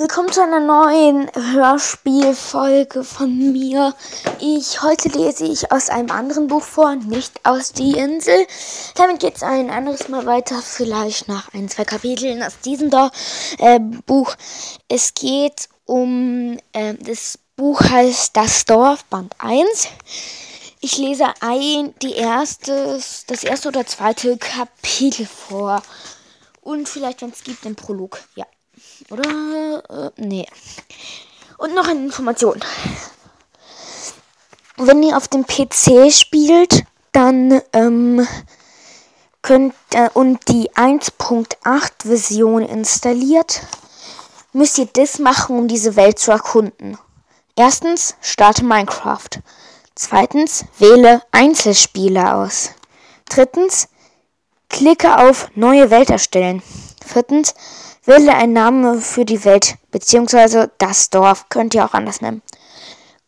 Willkommen zu einer neuen Hörspielfolge von mir. Ich heute lese ich aus einem anderen Buch vor, nicht aus Die Insel. Damit geht es ein anderes Mal weiter, vielleicht nach ein, zwei Kapiteln aus diesem da, äh, Buch. Es geht um, äh, das Buch heißt Das Dorf, Band 1. Ich lese ein, die erste, das erste oder zweite Kapitel vor. Und vielleicht, wenn es gibt, den Prolog. Ja. Oder? Äh, nee. Und noch eine Information. Wenn ihr auf dem PC spielt, dann ähm, könnt äh, und die 1.8 Version installiert, müsst ihr das machen, um diese Welt zu erkunden. Erstens, starte Minecraft. Zweitens, wähle Einzelspieler aus. Drittens, klicke auf Neue Welt erstellen. Viertens, Wähle einen Namen für die Welt bzw. das Dorf, könnt ihr auch anders nennen.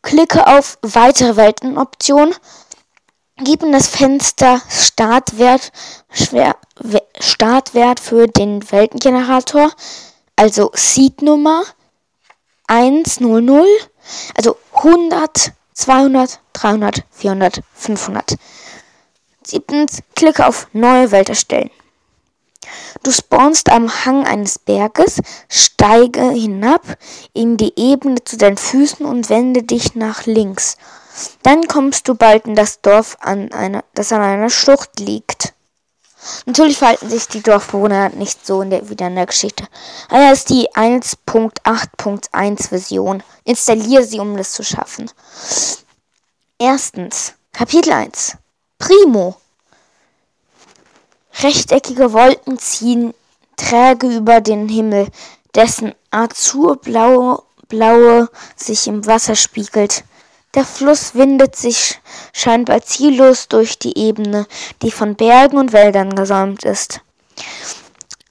Klicke auf Weitere Weltenoption. Gib in das Fenster Startwert, schwer, Startwert für den Weltengenerator, also Seed-Nummer 100, also 100, 200, 300, 400, 500. Siebtens, klicke auf Neue Welt erstellen. Du spawnst am Hang eines Berges, steige hinab in die Ebene zu deinen Füßen und wende dich nach links. Dann kommst du bald in das Dorf, an einer, das an einer Schlucht liegt. Natürlich verhalten sich die Dorfbewohner nicht so in der, wie in der Geschichte. Daher ist die 1.8.1 Version. Installiere sie, um das zu schaffen. Erstens, Kapitel 1. Primo. Rechteckige Wolken ziehen träge über den Himmel, dessen azurblaue blaue sich im Wasser spiegelt. Der Fluss windet sich scheinbar ziellos durch die Ebene, die von Bergen und Wäldern gesäumt ist.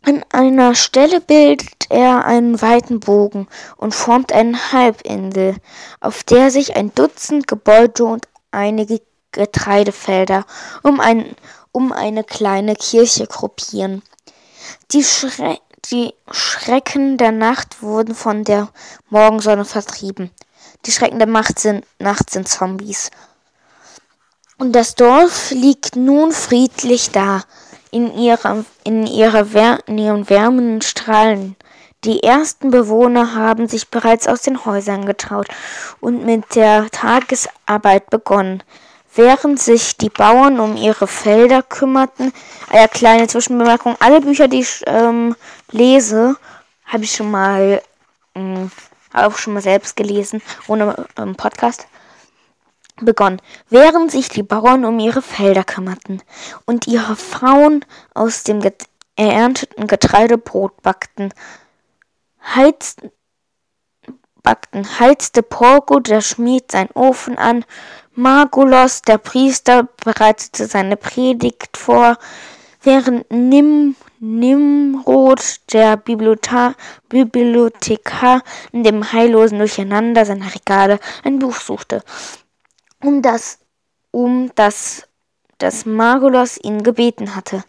An einer Stelle bildet er einen weiten Bogen und formt eine Halbinsel, auf der sich ein Dutzend Gebäude und einige Getreidefelder um ein um eine kleine Kirche gruppieren. Die, Schre die Schrecken der Nacht wurden von der Morgensonne vertrieben. Die Schrecken der Macht sind, Nacht sind Zombies. Und das Dorf liegt nun friedlich da, in, ihrer, in, ihrer in ihren wärmenden Strahlen. Die ersten Bewohner haben sich bereits aus den Häusern getraut und mit der Tagesarbeit begonnen. Während sich die Bauern um ihre Felder kümmerten, eine kleine Zwischenbemerkung, alle Bücher, die ich ähm, lese, habe ich schon mal ähm, auch schon mal selbst gelesen, ohne ähm, Podcast begonnen, während sich die Bauern um ihre Felder kümmerten und ihre Frauen aus dem get ernteten Getreide Brot backten, heizten, backten, heizte Porco, der Schmied, sein Ofen an Margulos, der Priester, bereitete seine Predigt vor, während Nim Nimrod, der Bibliothekar, Bibliothekar in dem heillosen Durcheinander seiner Regale ein Buch suchte, um das, um das, das Margulos ihn gebeten hatte.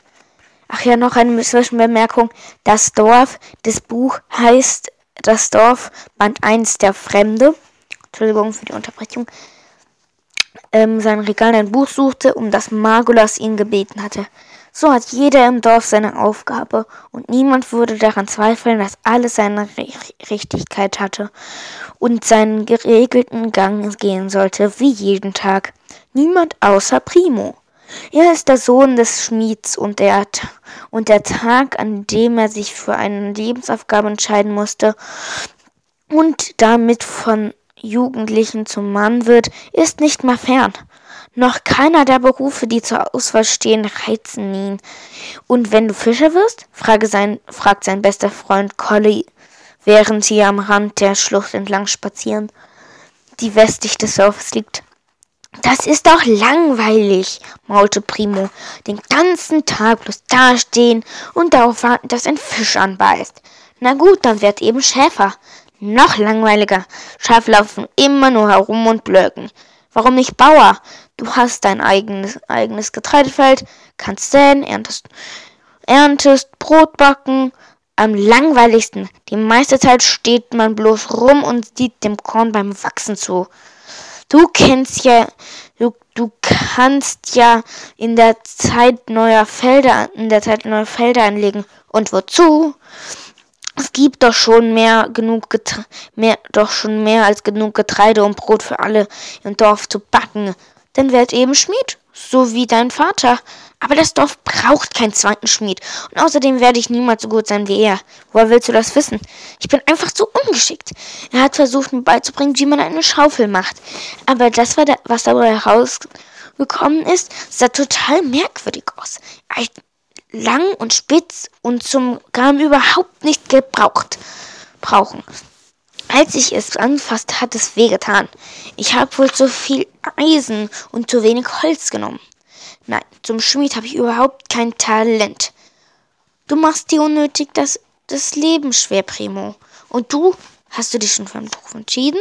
Ach ja, noch eine Zwischenbemerkung. Das Dorf, das Buch heißt das Dorf, Band 1, der Fremde. Entschuldigung für die Unterbrechung ähm, sein Regal ein Buch suchte, um das Margulas ihn gebeten hatte. So hat jeder im Dorf seine Aufgabe, und niemand würde daran zweifeln, dass alles seine Richtigkeit hatte und seinen geregelten Gang gehen sollte, wie jeden Tag. Niemand außer Primo. Er ist der Sohn des Schmieds und der, und der Tag, an dem er sich für eine Lebensaufgabe entscheiden musste und damit von Jugendlichen zum Mann wird, ist nicht mehr fern. Noch keiner der Berufe, die zur Auswahl stehen, reizen ihn. Und wenn du Fischer wirst? Frage sein, fragt sein bester Freund Collie, während sie am Rand der Schlucht entlang spazieren, die westlich des Dorfes liegt. Das ist doch langweilig, maulte Primo. Den ganzen Tag bloß dastehen und darauf warten, dass ein Fisch anbeißt. Na gut, dann werd eben Schäfer. Noch langweiliger. Schafe laufen immer nur herum und blöken. Warum nicht Bauer? Du hast dein eigenes, eigenes Getreidefeld, kannst säen, erntest, erntest, Brot backen, am langweiligsten. Die meiste Zeit steht man bloß rum und sieht dem Korn beim Wachsen zu. Du kennst ja, du, du kannst ja in der Zeit neuer Felder, in der Zeit neue Felder anlegen. Und wozu? Es gibt doch schon mehr genug Getre mehr, doch schon mehr als genug Getreide und Brot für alle im Dorf zu backen. Dann werd eben Schmied, so wie dein Vater. Aber das Dorf braucht keinen zweiten Schmied. Und außerdem werde ich niemals so gut sein wie er. Woher willst du das wissen? Ich bin einfach zu ungeschickt. Er hat versucht, mir beizubringen, wie man eine Schaufel macht. Aber das, war da, was dabei herausgekommen ist, sah total merkwürdig aus. Lang und spitz und zum Gaben überhaupt nicht gebraucht brauchen. Als ich es anfasste, hat es wehgetan. Ich habe wohl zu viel Eisen und zu wenig Holz genommen. Nein, zum Schmied habe ich überhaupt kein Talent. Du machst dir unnötig das, das Leben schwer, Primo. Und du? Hast du dich schon für einen Beruf entschieden?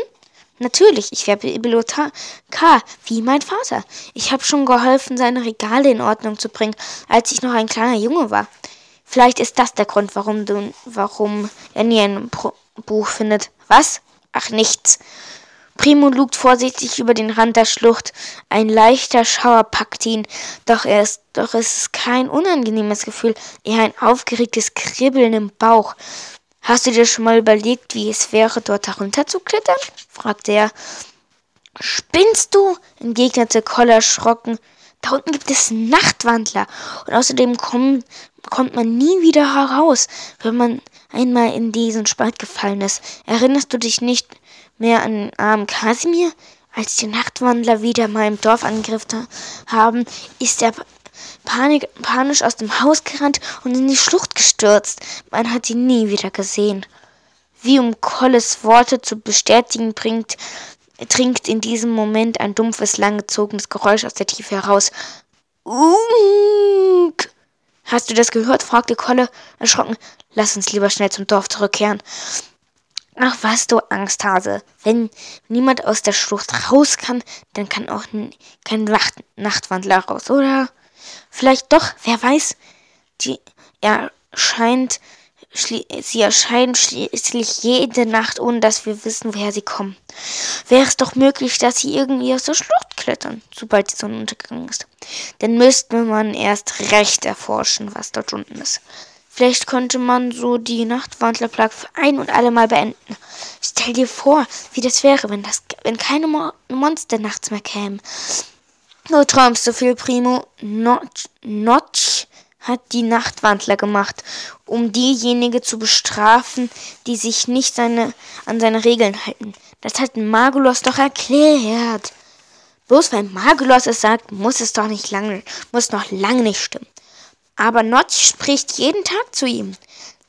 Natürlich, ich werde Bibliothekar, wie mein Vater. Ich habe schon geholfen, seine Regale in Ordnung zu bringen, als ich noch ein kleiner Junge war. Vielleicht ist das der Grund, warum du, warum er nie ein Pro Buch findet. Was? Ach, nichts. Primo lugt vorsichtig über den Rand der Schlucht. Ein leichter Schauer packt ihn, doch, er ist, doch es ist kein unangenehmes Gefühl, eher ein aufgeregtes Kribbeln im Bauch. Hast du dir schon mal überlegt, wie es wäre, dort herunterzuklettern? fragte er. Spinnst du? entgegnete Koller erschrocken. Da unten gibt es Nachtwandler und außerdem kommen, kommt man nie wieder heraus, wenn man einmal in diesen Spalt gefallen ist. Erinnerst du dich nicht mehr an den armen Kasimir? Als die Nachtwandler wieder mal im Dorf angegriffen haben, ist er Panik, panisch aus dem Haus gerannt und in die Schlucht gestürzt. Man hat ihn nie wieder gesehen. Wie um Colles Worte zu bestätigen, bringt, dringt in diesem Moment ein dumpfes, langgezogenes Geräusch aus der Tiefe heraus. Unk! Hast du das gehört? fragte Kolle erschrocken. Lass uns lieber schnell zum Dorf zurückkehren. Ach was, du Angsthase. Wenn niemand aus der Schlucht raus kann, dann kann auch kein Nacht Nachtwandler raus, oder? Vielleicht doch, wer weiß. Die erscheint, sie erscheinen schließlich jede Nacht, ohne dass wir wissen, woher sie kommen. Wäre es doch möglich, dass sie irgendwie aus der Schlucht klettern, sobald die Sonne untergegangen ist. Dann müsste man erst recht erforschen, was dort unten ist. Vielleicht könnte man so die Nachtwandlerplage für ein und alle Mal beenden. Stell dir vor, wie das wäre, wenn das, wenn keine Mo Monster nachts mehr kämen. Du träumst so viel, Primo. Notch, Notch hat die Nachtwandler gemacht, um diejenigen zu bestrafen, die sich nicht seine, an seine Regeln halten. Das hat Magulos doch erklärt. Bloß weil Magulos es sagt, muss es doch nicht lange, muss noch lange nicht stimmen. Aber Notch spricht jeden Tag zu ihm.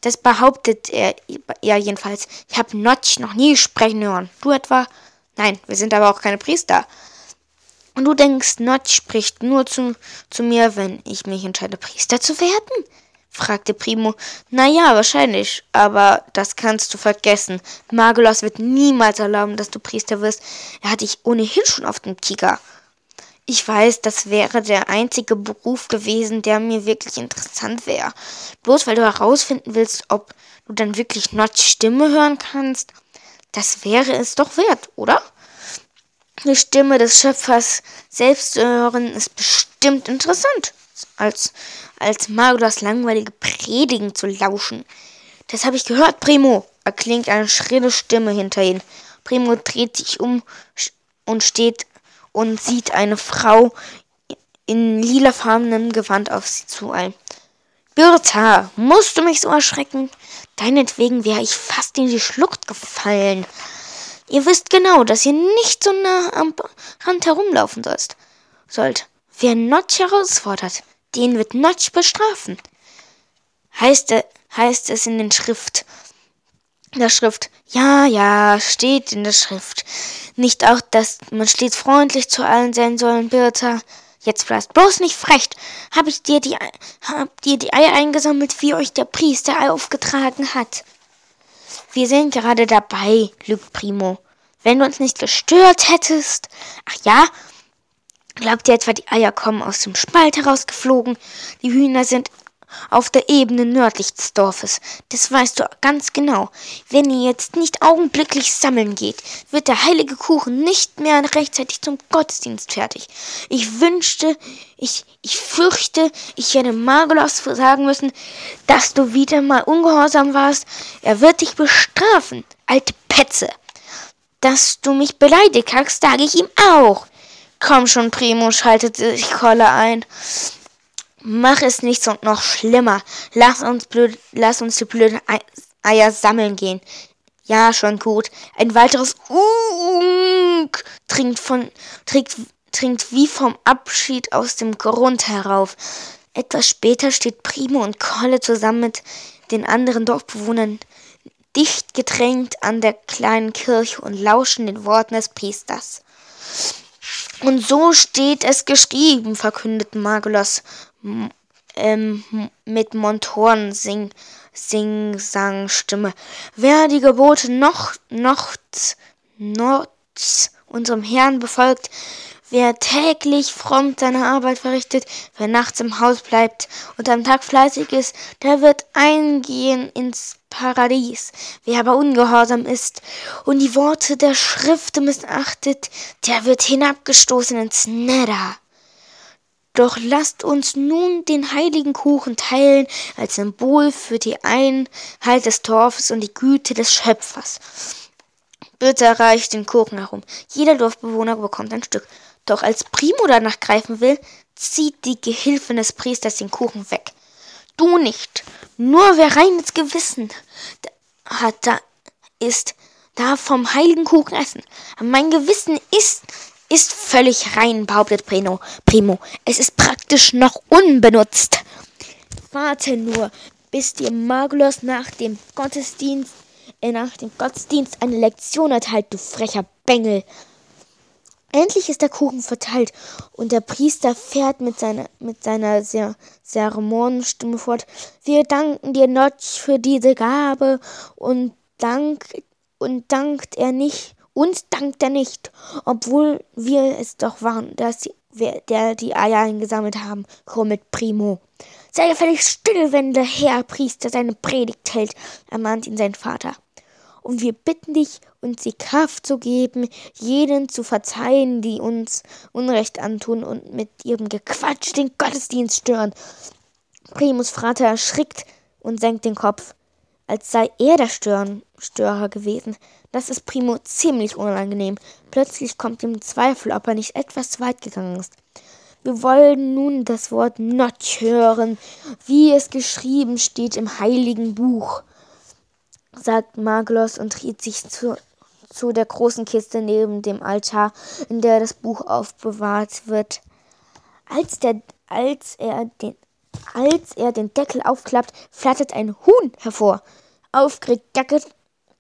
Das behauptet er ja jedenfalls. Ich habe Notch noch nie sprechen hören. Du etwa? Nein, wir sind aber auch keine Priester. Und du denkst, Notch spricht nur zu, zu mir, wenn ich mich entscheide, Priester zu werden? fragte Primo. Na ja, wahrscheinlich, aber das kannst du vergessen. Magelos wird niemals erlauben, dass du Priester wirst. Er hat dich ohnehin schon auf dem Tiger. Ich weiß, das wäre der einzige Beruf gewesen, der mir wirklich interessant wäre. Bloß weil du herausfinden willst, ob du dann wirklich Notch Stimme hören kannst. Das wäre es doch wert, oder? Die Stimme des Schöpfers selbst zu hören ist bestimmt interessant, als, als Magulas langweilige Predigen zu lauschen. Das habe ich gehört, Primo, erklingt eine schrille Stimme hinter ihm. Primo dreht sich um und steht und sieht eine Frau in lilafarbenem Gewand auf sie zu ein. Birta, musst du mich so erschrecken? Deinetwegen wäre ich fast in die Schlucht gefallen. Ihr wisst genau, dass ihr nicht so nah am Rand herumlaufen sollst. sollt. Wer Notch herausfordert, den wird Notch bestrafen. Heißt, heißt es in den Schrift. In der Schrift. Ja, ja, steht in der Schrift. Nicht auch, dass man stets freundlich zu allen sein soll, Birta. Jetzt bleibst bloß nicht frech. Hab ich dir die, hab dir die Eier eingesammelt, wie euch der Priester aufgetragen hat. Wir sind gerade dabei, lügt Primo. Wenn du uns nicht gestört hättest. Ach ja, glaubt ihr etwa, die Eier kommen aus dem Spalt herausgeflogen? Die Hühner sind auf der Ebene nördlich des Dorfes. Das weißt du ganz genau. Wenn ihr jetzt nicht augenblicklich sammeln geht, wird der heilige Kuchen nicht mehr rechtzeitig zum Gottesdienst fertig. Ich wünschte, ich, ich fürchte, ich werde Margolos sagen müssen, dass du wieder mal ungehorsam warst. Er wird dich bestrafen, alte Petze. Dass du mich beleidigt hast, sage ich ihm auch. Komm schon, Primo, schaltete sich Kolle ein. Mach es nicht so noch schlimmer. Lass uns, blöd, lass uns die blöden Eier sammeln gehen. Ja, schon gut. Ein weiteres Unk trinkt von, trinkt, trinkt wie vom Abschied aus dem Grund herauf. Etwas später steht Primo und Kolle zusammen mit den anderen Dorfbewohnern dicht gedrängt an der kleinen Kirche und lauschen den Worten des Priesters. Und so steht es geschrieben, verkündete Magulos ähm, mit Montoren sing, sing sang Stimme. Wer die Gebote noch, noch, noch unserem Herrn befolgt, wer täglich fromm seine Arbeit verrichtet, wer nachts im Haus bleibt und am Tag fleißig ist, der wird eingehen ins Paradies. Wer aber ungehorsam ist und die Worte der Schrift missachtet, der wird hinabgestoßen ins Nether. Doch lasst uns nun den heiligen Kuchen teilen als Symbol für die Einheit des Dorfes und die Güte des Schöpfers. Bitte reicht den Kuchen herum. Jeder Dorfbewohner bekommt ein Stück. Doch als Primo danach greifen will, zieht die Gehilfin des Priesters den Kuchen weg. Du nicht. Nur wer reines Gewissen hat, da ist, da vom heiligen Kuchen essen. Mein Gewissen ist ist völlig rein, behauptet Primo. Primo. Es ist praktisch noch unbenutzt. Warte nur, bis dir Magulos nach dem Gottesdienst, äh, nach dem Gottesdienst eine Lektion erteilt, du frecher Bengel. Endlich ist der Kuchen verteilt und der Priester fährt mit seiner, mit seiner sehr Zeremonenstimme fort. Wir danken dir, Notch, für diese Gabe und dank, und dankt er nicht uns dankt er nicht, obwohl wir es doch waren, dass wir, der die Eier eingesammelt haben, grummelt Primo. Sei gefällig still, wenn der Herr Priester seine Predigt hält, ermahnt ihn sein Vater. Und wir bitten dich, uns die Kraft zu geben, jeden zu verzeihen, die uns Unrecht antun und mit ihrem Gequatsch den Gottesdienst stören. Primus Vater erschrickt und senkt den Kopf, als sei er der Stören, Störer gewesen. Das ist Primo ziemlich unangenehm. Plötzlich kommt ihm Zweifel, ob er nicht etwas zu weit gegangen ist. Wir wollen nun das Wort Notch hören, wie es geschrieben steht im heiligen Buch, sagt Maglos und dreht sich zu, zu der großen Kiste neben dem Altar, in der das Buch aufbewahrt wird. Als, der, als, er den, als er den Deckel aufklappt, flattert ein Huhn hervor. Aufgeregt gackert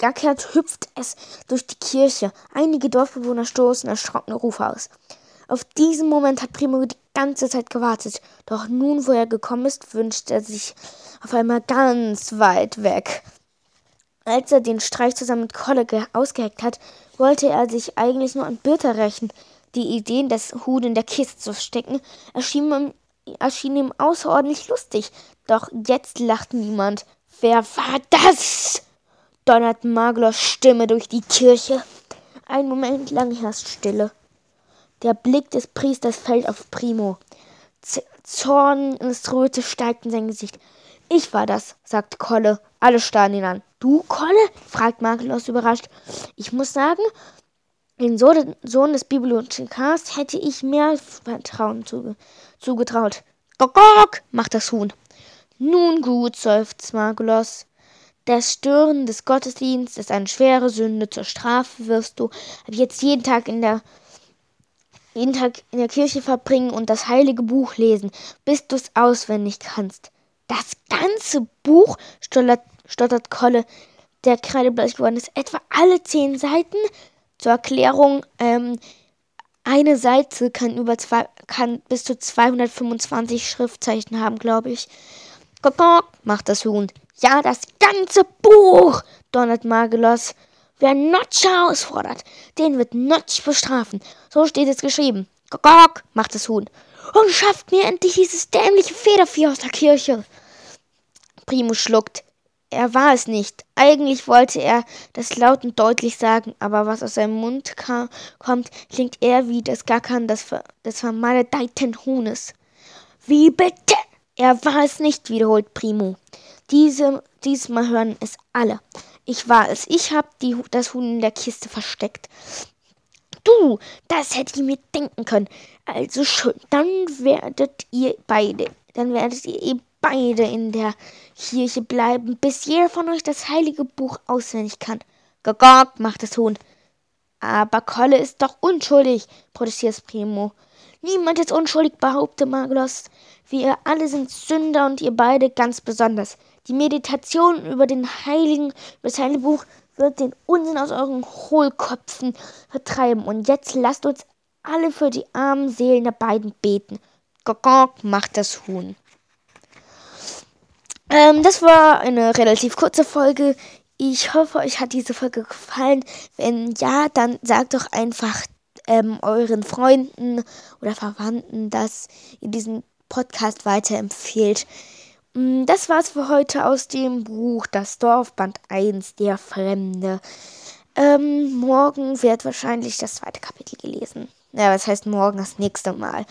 Gackert hüpft es durch die Kirche. Einige Dorfbewohner stoßen erschrockene Rufe aus. Auf diesen Moment hat Primo die ganze Zeit gewartet. Doch nun, wo er gekommen ist, wünscht er sich auf einmal ganz weit weg. Als er den Streich zusammen mit Kolle ausgeheckt hat, wollte er sich eigentlich nur an Birte rächen. Die Idee, das Huhn in der Kiste zu stecken, erschien ihm, erschien ihm außerordentlich lustig. Doch jetzt lacht niemand. Wer war das? Donnert Maglos Stimme durch die Kirche. Ein Moment lang herrscht Stille. Der Blick des Priesters fällt auf Primo. Z Zorn ins Röte steigt in sein Gesicht. Ich war das, sagt Kolle. Alle starren ihn an. Du, Kolle? fragt Maglos überrascht. Ich muss sagen, den Sohn des Bibliothekars hätte ich mehr Vertrauen zuge zugetraut. Gok, macht das Huhn. Nun gut, seufzt Maglos. Das Stören des Gottesdienstes ist eine schwere Sünde. Zur Strafe wirst du ab jetzt jeden Tag in der jeden Tag in der Kirche verbringen und das heilige Buch lesen, bis du es auswendig kannst. Das ganze Buch, stottert, stottert Kolle, der kreidebleich geworden ist, etwa alle zehn Seiten. Zur Erklärung, ähm, eine Seite kann über zwei, kann bis zu 225 Schriftzeichen haben, glaube ich. Kokok, macht das Huhn. Ja, das ganze Buch, donnert Magelos. Wer Notch herausfordert, den wird Notch bestrafen. So steht es geschrieben. Gok, macht das Huhn. Und schafft mir endlich dieses dämliche Federvieh aus der Kirche. Primo schluckt. Er war es nicht. Eigentlich wollte er das laut und deutlich sagen, aber was aus seinem Mund kam, kommt, klingt eher wie das Gackern des, des vermaledeiten Huhnes. Wie bitte? Er war es nicht, wiederholt Primo. Diese, diesmal hören es alle. Ich war es. Ich hab die, das Huhn in der Kiste versteckt. Du, das hätte ich mir denken können. Also schön, dann werdet ihr beide, dann werdet ihr eben beide in der Kirche bleiben, bis jeder von euch das heilige Buch auswendig kann. Gagog, macht das Huhn. Aber Kolle ist doch unschuldig, protestiert Primo. Niemand ist unschuldig, behauptet Maglos. Wir alle sind Sünder und ihr beide ganz besonders. Die Meditation über den Heiligen, über das Heilige Buch wird den Unsinn aus euren Hohlköpfen vertreiben. Und jetzt lasst uns alle für die armen Seelen der beiden beten. Gogok macht das Huhn. Ähm, das war eine relativ kurze Folge. Ich hoffe, euch hat diese Folge gefallen. Wenn ja, dann sagt doch einfach ähm, euren Freunden oder Verwandten, dass ihr diesen Podcast weiterempfehlt. Mm, das war's für heute aus dem Buch Das Dorf Band 1, Der Fremde. Ähm, morgen wird wahrscheinlich das zweite Kapitel gelesen. Ja, was heißt morgen das nächste Mal?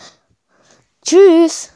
Tschüss!